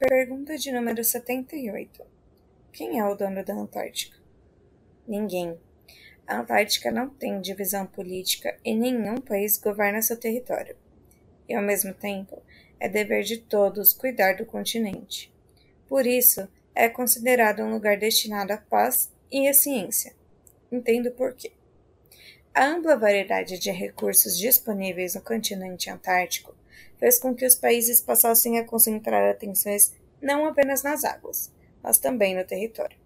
Pergunta de número 78. Quem é o dono da Antártica? Ninguém. A Antártica não tem divisão política e nenhum país governa seu território. E, ao mesmo tempo, é dever de todos cuidar do continente. Por isso, é considerado um lugar destinado à paz e à ciência. Entendo por quê. A ampla variedade de recursos disponíveis no continente antártico fez com que os países passassem a concentrar atenções não apenas nas águas, mas também no território.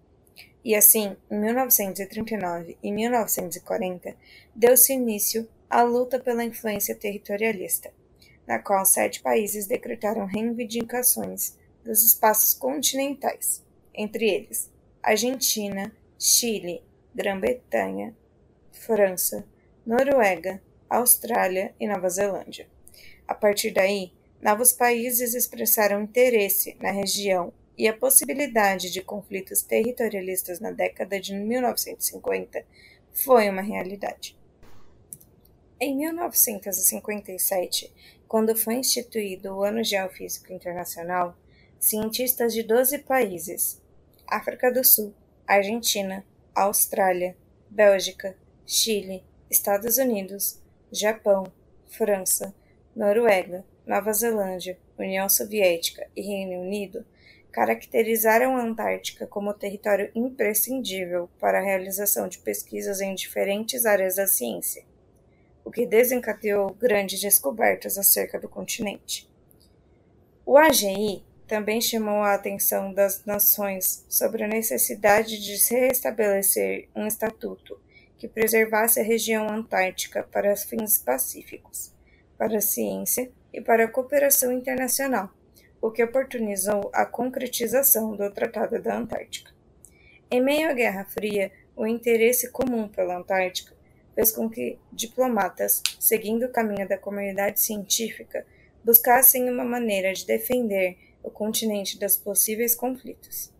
E assim, em 1939 e 1940, deu-se início à luta pela influência territorialista, na qual sete países decretaram reivindicações dos espaços continentais, entre eles Argentina, Chile, Grã-Bretanha, França, Noruega, Austrália e Nova Zelândia. A partir daí, novos países expressaram interesse na região e a possibilidade de conflitos territorialistas na década de 1950 foi uma realidade. Em 1957, quando foi instituído o Ano Geofísico Internacional, cientistas de 12 países África do Sul, Argentina, Austrália, Bélgica, Chile, Estados Unidos, Japão, França, Noruega, Nova Zelândia, União Soviética e Reino Unido caracterizaram a Antártica como território imprescindível para a realização de pesquisas em diferentes áreas da ciência, o que desencadeou grandes descobertas acerca do continente. O AGI também chamou a atenção das nações sobre a necessidade de se restabelecer um estatuto que preservasse a região antártica para fins pacíficos para a ciência e para a cooperação internacional, o que oportunizou a concretização do Tratado da Antártica. Em meio à Guerra Fria, o interesse comum pela Antártica fez com que diplomatas, seguindo o caminho da comunidade científica, buscassem uma maneira de defender o continente dos possíveis conflitos.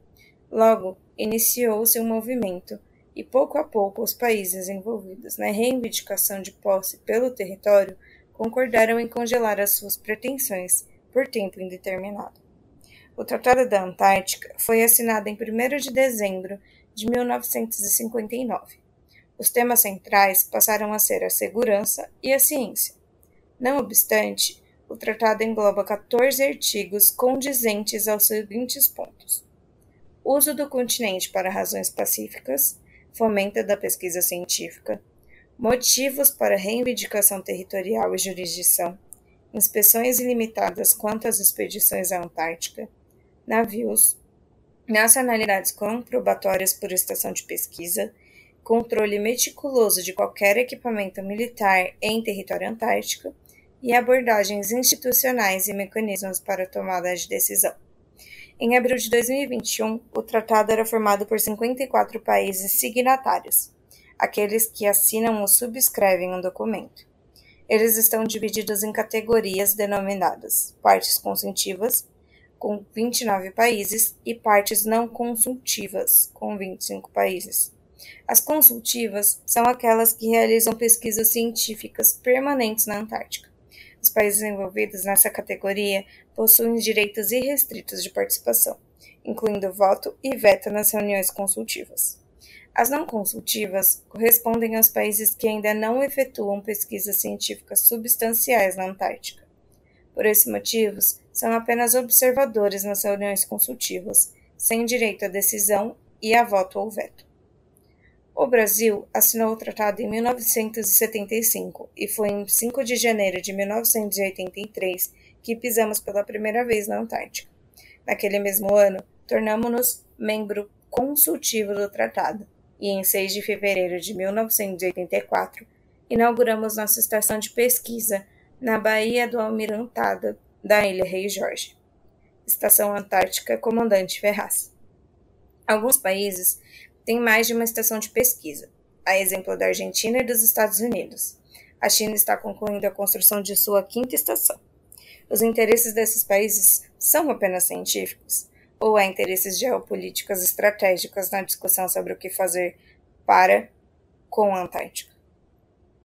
Logo, iniciou-se um movimento e pouco a pouco os países envolvidos na reivindicação de posse pelo território concordaram em congelar as suas pretensões por tempo indeterminado. O Tratado da Antártica foi assinado em 1 de dezembro de 1959. Os temas centrais passaram a ser a segurança e a ciência. Não obstante, o tratado engloba 14 artigos condizentes aos seguintes pontos: uso do continente para razões pacíficas, fomenta da pesquisa científica, motivos para reivindicação territorial e jurisdição, inspeções ilimitadas quanto às expedições à Antártica, navios, nacionalidades comprobatórias por estação de pesquisa, controle meticuloso de qualquer equipamento militar em território antártico. E abordagens institucionais e mecanismos para tomada de decisão. Em abril de 2021, o tratado era formado por 54 países signatários, aqueles que assinam ou subscrevem um documento. Eles estão divididos em categorias denominadas partes consultivas, com 29 países, e partes não consultivas, com 25 países. As consultivas são aquelas que realizam pesquisas científicas permanentes na Antártica. Os países envolvidos nessa categoria possuem direitos irrestritos de participação, incluindo voto e veto nas reuniões consultivas. As não consultivas correspondem aos países que ainda não efetuam pesquisas científicas substanciais na Antártica. Por esses motivos, são apenas observadores nas reuniões consultivas, sem direito à decisão e a voto ou veto. O Brasil assinou o tratado em 1975 e foi em 5 de janeiro de 1983 que pisamos pela primeira vez na Antártica. Naquele mesmo ano, tornamos-nos membro consultivo do tratado e em 6 de fevereiro de 1984 inauguramos nossa estação de pesquisa na Baía do Almirantado da Ilha Rei Jorge. Estação Antártica Comandante Ferraz. Alguns países têm mais de uma estação de pesquisa, a exemplo da Argentina e dos Estados Unidos. A China está concluindo a construção de sua quinta estação. Os interesses desses países são apenas científicos? Ou há interesses geopolíticos estratégicos na discussão sobre o que fazer para com a Antártica.